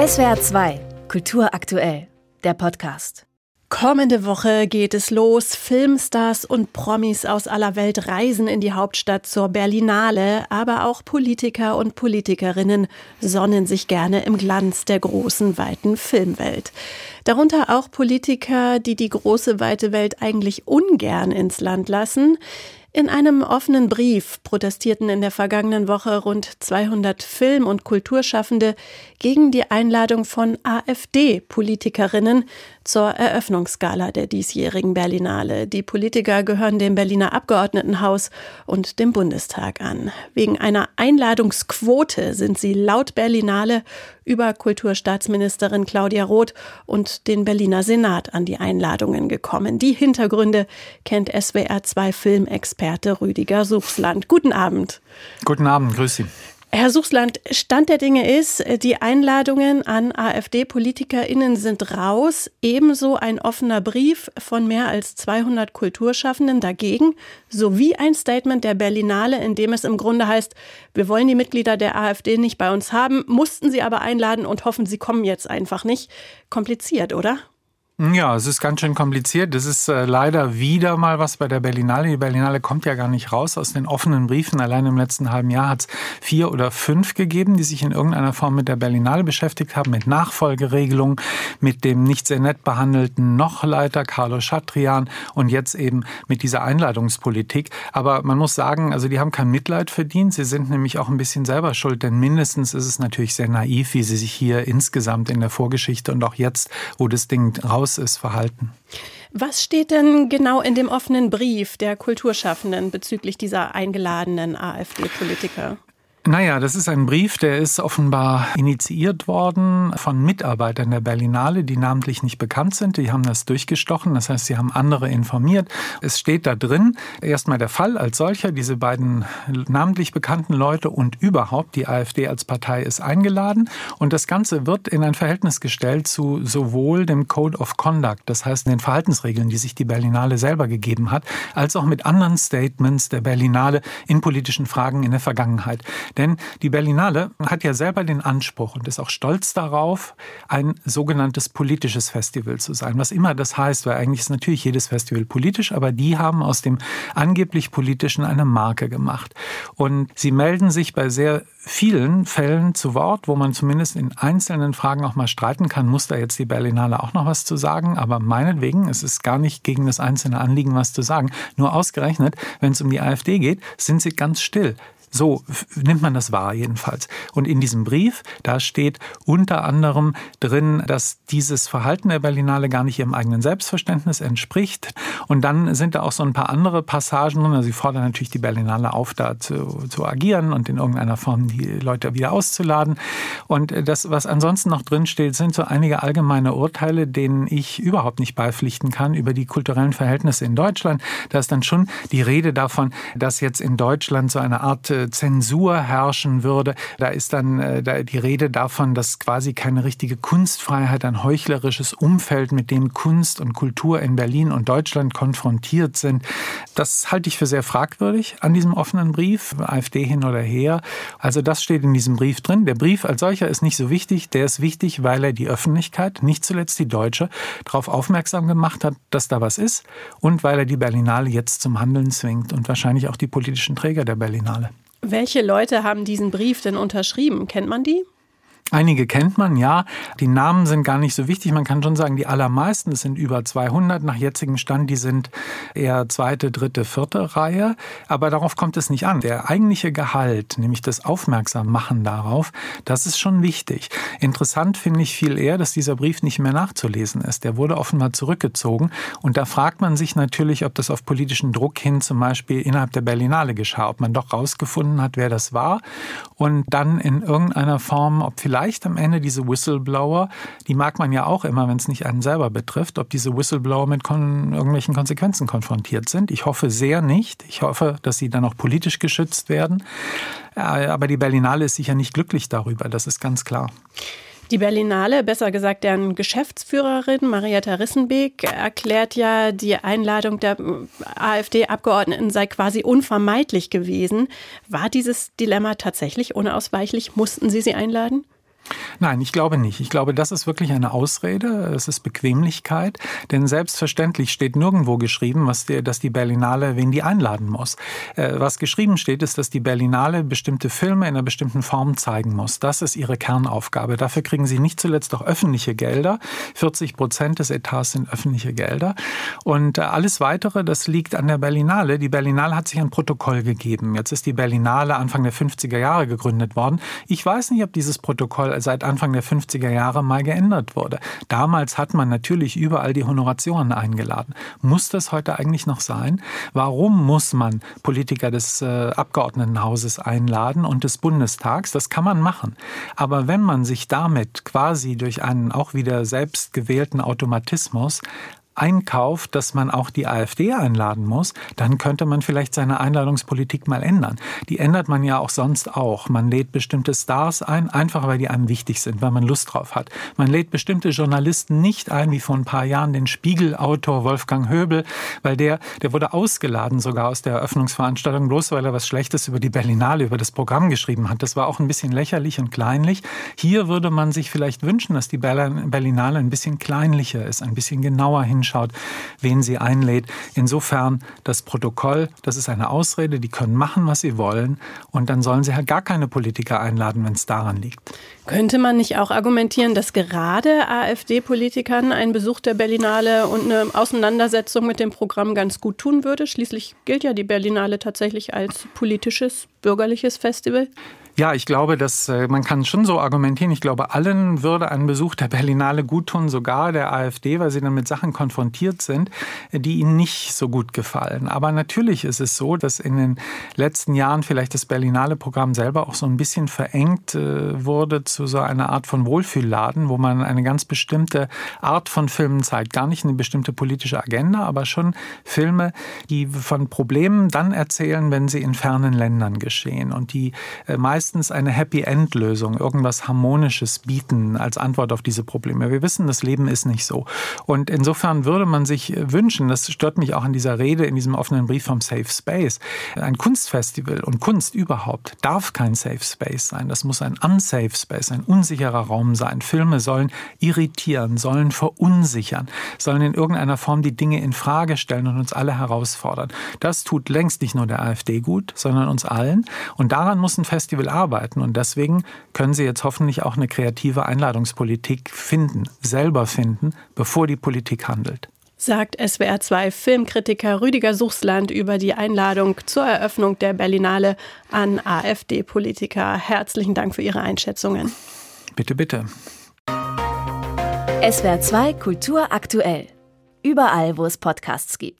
SWR 2, Kultur aktuell, der Podcast. Kommende Woche geht es los. Filmstars und Promis aus aller Welt reisen in die Hauptstadt zur Berlinale, aber auch Politiker und Politikerinnen sonnen sich gerne im Glanz der großen, weiten Filmwelt. Darunter auch Politiker, die die große, weite Welt eigentlich ungern ins Land lassen. In einem offenen Brief protestierten in der vergangenen Woche rund 200 Film- und Kulturschaffende gegen die Einladung von AfD-Politikerinnen zur Eröffnungsgala der diesjährigen Berlinale. Die Politiker gehören dem Berliner Abgeordnetenhaus und dem Bundestag an. Wegen einer Einladungsquote sind sie laut Berlinale über Kulturstaatsministerin Claudia Roth und den Berliner Senat an die Einladungen gekommen. Die Hintergründe kennt SWR 2 Filmexperte Rüdiger Suchsland. Guten Abend. Guten Abend, grüß Sie. Herr Suchsland, Stand der Dinge ist, die Einladungen an AfD-PolitikerInnen sind raus. Ebenso ein offener Brief von mehr als 200 Kulturschaffenden dagegen, sowie ein Statement der Berlinale, in dem es im Grunde heißt, wir wollen die Mitglieder der AfD nicht bei uns haben, mussten sie aber einladen und hoffen, sie kommen jetzt einfach nicht. Kompliziert, oder? Ja, es ist ganz schön kompliziert. Das ist äh, leider wieder mal was bei der Berlinale. Die Berlinale kommt ja gar nicht raus aus den offenen Briefen. Allein im letzten halben Jahr hat es vier oder fünf gegeben, die sich in irgendeiner Form mit der Berlinale beschäftigt haben, mit Nachfolgeregelungen, mit dem nicht sehr nett behandelten Nochleiter Carlo Schatrian und jetzt eben mit dieser Einladungspolitik. Aber man muss sagen, also die haben kein Mitleid verdient. Sie sind nämlich auch ein bisschen selber schuld, denn mindestens ist es natürlich sehr naiv, wie sie sich hier insgesamt in der Vorgeschichte und auch jetzt, wo das Ding raus raus ist, verhalten. Was steht denn genau in dem offenen Brief der Kulturschaffenden bezüglich dieser eingeladenen AfD-Politiker? Naja, das ist ein Brief, der ist offenbar initiiert worden von Mitarbeitern der Berlinale, die namentlich nicht bekannt sind. Die haben das durchgestochen, das heißt, sie haben andere informiert. Es steht da drin, erstmal der Fall als solcher, diese beiden namentlich bekannten Leute und überhaupt die AfD als Partei ist eingeladen. Und das Ganze wird in ein Verhältnis gestellt zu sowohl dem Code of Conduct, das heißt den Verhaltensregeln, die sich die Berlinale selber gegeben hat, als auch mit anderen Statements der Berlinale in politischen Fragen in der Vergangenheit. Denn die Berlinale hat ja selber den Anspruch und ist auch stolz darauf, ein sogenanntes politisches Festival zu sein. Was immer das heißt, weil eigentlich ist natürlich jedes Festival politisch, aber die haben aus dem angeblich politischen eine Marke gemacht. Und sie melden sich bei sehr vielen Fällen zu Wort, wo man zumindest in einzelnen Fragen auch mal streiten kann, muss da jetzt die Berlinale auch noch was zu sagen. Aber meinetwegen, es ist gar nicht gegen das einzelne Anliegen was zu sagen. Nur ausgerechnet, wenn es um die AfD geht, sind sie ganz still. So nimmt man das wahr jedenfalls. Und in diesem Brief, da steht unter anderem drin, dass dieses Verhalten der Berlinale gar nicht ihrem eigenen Selbstverständnis entspricht. Und dann sind da auch so ein paar andere Passagen drin. Also sie fordern natürlich die Berlinale auf, da zu, zu agieren und in irgendeiner Form die Leute wieder auszuladen. Und das, was ansonsten noch drin steht, sind so einige allgemeine Urteile, denen ich überhaupt nicht beipflichten kann über die kulturellen Verhältnisse in Deutschland. Da ist dann schon die Rede davon, dass jetzt in Deutschland so eine Art Zensur herrschen würde. Da ist dann äh, die Rede davon, dass quasi keine richtige Kunstfreiheit, ein heuchlerisches Umfeld, mit dem Kunst und Kultur in Berlin und Deutschland konfrontiert sind. Das halte ich für sehr fragwürdig an diesem offenen Brief, AfD hin oder her. Also das steht in diesem Brief drin. Der Brief als solcher ist nicht so wichtig. Der ist wichtig, weil er die Öffentlichkeit, nicht zuletzt die Deutsche, darauf aufmerksam gemacht hat, dass da was ist und weil er die Berlinale jetzt zum Handeln zwingt und wahrscheinlich auch die politischen Träger der Berlinale. Welche Leute haben diesen Brief denn unterschrieben? Kennt man die? Einige kennt man, ja. Die Namen sind gar nicht so wichtig. Man kann schon sagen, die allermeisten, es sind über 200 nach jetzigem Stand, die sind eher zweite, dritte, vierte Reihe. Aber darauf kommt es nicht an. Der eigentliche Gehalt, nämlich das Aufmerksammachen darauf, das ist schon wichtig. Interessant finde ich viel eher, dass dieser Brief nicht mehr nachzulesen ist. Der wurde offenbar zurückgezogen. Und da fragt man sich natürlich, ob das auf politischen Druck hin zum Beispiel innerhalb der Berlinale geschah, ob man doch rausgefunden hat, wer das war und dann in irgendeiner Form, ob vielleicht vielleicht am Ende diese Whistleblower, die mag man ja auch immer, wenn es nicht einen selber betrifft, ob diese Whistleblower mit kon irgendwelchen Konsequenzen konfrontiert sind. Ich hoffe sehr nicht. Ich hoffe, dass sie dann auch politisch geschützt werden. Aber die Berlinale ist sicher nicht glücklich darüber, das ist ganz klar. Die Berlinale, besser gesagt deren Geschäftsführerin Marietta Rissenbeek, erklärt ja, die Einladung der AfD-Abgeordneten sei quasi unvermeidlich gewesen. War dieses Dilemma tatsächlich unausweichlich? Mussten Sie sie einladen? Nein, ich glaube nicht. Ich glaube, das ist wirklich eine Ausrede. Es ist Bequemlichkeit. Denn selbstverständlich steht nirgendwo geschrieben, was die, dass die Berlinale wen die einladen muss. Äh, was geschrieben steht, ist, dass die Berlinale bestimmte Filme in einer bestimmten Form zeigen muss. Das ist ihre Kernaufgabe. Dafür kriegen sie nicht zuletzt auch öffentliche Gelder. 40 Prozent des Etats sind öffentliche Gelder. Und äh, alles weitere, das liegt an der Berlinale. Die Berlinale hat sich ein Protokoll gegeben. Jetzt ist die Berlinale Anfang der 50er Jahre gegründet worden. Ich weiß nicht, ob dieses Protokoll seit Anfang der 50er Jahre mal geändert wurde. Damals hat man natürlich überall die Honorationen eingeladen. Muss das heute eigentlich noch sein? Warum muss man Politiker des äh, Abgeordnetenhauses einladen und des Bundestags? Das kann man machen. Aber wenn man sich damit quasi durch einen auch wieder selbst gewählten Automatismus einkauft, dass man auch die AfD einladen muss, dann könnte man vielleicht seine Einladungspolitik mal ändern. Die ändert man ja auch sonst auch. Man lädt bestimmte Stars ein, einfach weil die einem wichtig sind, weil man Lust drauf hat. Man lädt bestimmte Journalisten nicht ein, wie vor ein paar Jahren den Spiegelautor Wolfgang Höbel, weil der, der wurde ausgeladen sogar aus der Eröffnungsveranstaltung, bloß weil er was Schlechtes über die Berlinale, über das Programm geschrieben hat. Das war auch ein bisschen lächerlich und kleinlich. Hier würde man sich vielleicht wünschen, dass die Berlinale ein bisschen kleinlicher ist, ein bisschen genauer hinschaut anschaut, wen sie einlädt. Insofern das Protokoll, das ist eine Ausrede, die können machen, was sie wollen und dann sollen sie halt gar keine Politiker einladen, wenn es daran liegt. Könnte man nicht auch argumentieren, dass gerade AfD-Politikern ein Besuch der Berlinale und eine Auseinandersetzung mit dem Programm ganz gut tun würde? Schließlich gilt ja die Berlinale tatsächlich als politisches, bürgerliches Festival. Ja, ich glaube, dass äh, man kann schon so argumentieren. Ich glaube, allen würde ein Besuch der Berlinale gut tun, sogar der AfD, weil sie dann mit Sachen konfrontiert sind, die ihnen nicht so gut gefallen. Aber natürlich ist es so, dass in den letzten Jahren vielleicht das Berlinale-Programm selber auch so ein bisschen verengt äh, wurde zu so einer Art von Wohlfühlladen, wo man eine ganz bestimmte Art von Filmen zeigt. Gar nicht eine bestimmte politische Agenda, aber schon Filme, die von Problemen dann erzählen, wenn sie in fernen Ländern geschehen und die äh, meist meistens eine Happy-End-Lösung, irgendwas Harmonisches bieten als Antwort auf diese Probleme. Wir wissen, das Leben ist nicht so. Und insofern würde man sich wünschen, das stört mich auch in dieser Rede, in diesem offenen Brief vom Safe Space, ein Kunstfestival und Kunst überhaupt darf kein Safe Space sein. Das muss ein unsafe Space, ein unsicherer Raum sein. Filme sollen irritieren, sollen verunsichern, sollen in irgendeiner Form die Dinge in Frage stellen und uns alle herausfordern. Das tut längst nicht nur der AfD gut, sondern uns allen. Und daran muss ein Festival arbeiten. Und deswegen können Sie jetzt hoffentlich auch eine kreative Einladungspolitik finden, selber finden, bevor die Politik handelt sagt SWR2 Filmkritiker Rüdiger Suchsland über die Einladung zur Eröffnung der Berlinale an AfD-Politiker. Herzlichen Dank für Ihre Einschätzungen. Bitte, bitte. SWR2 Kultur aktuell. Überall, wo es Podcasts gibt.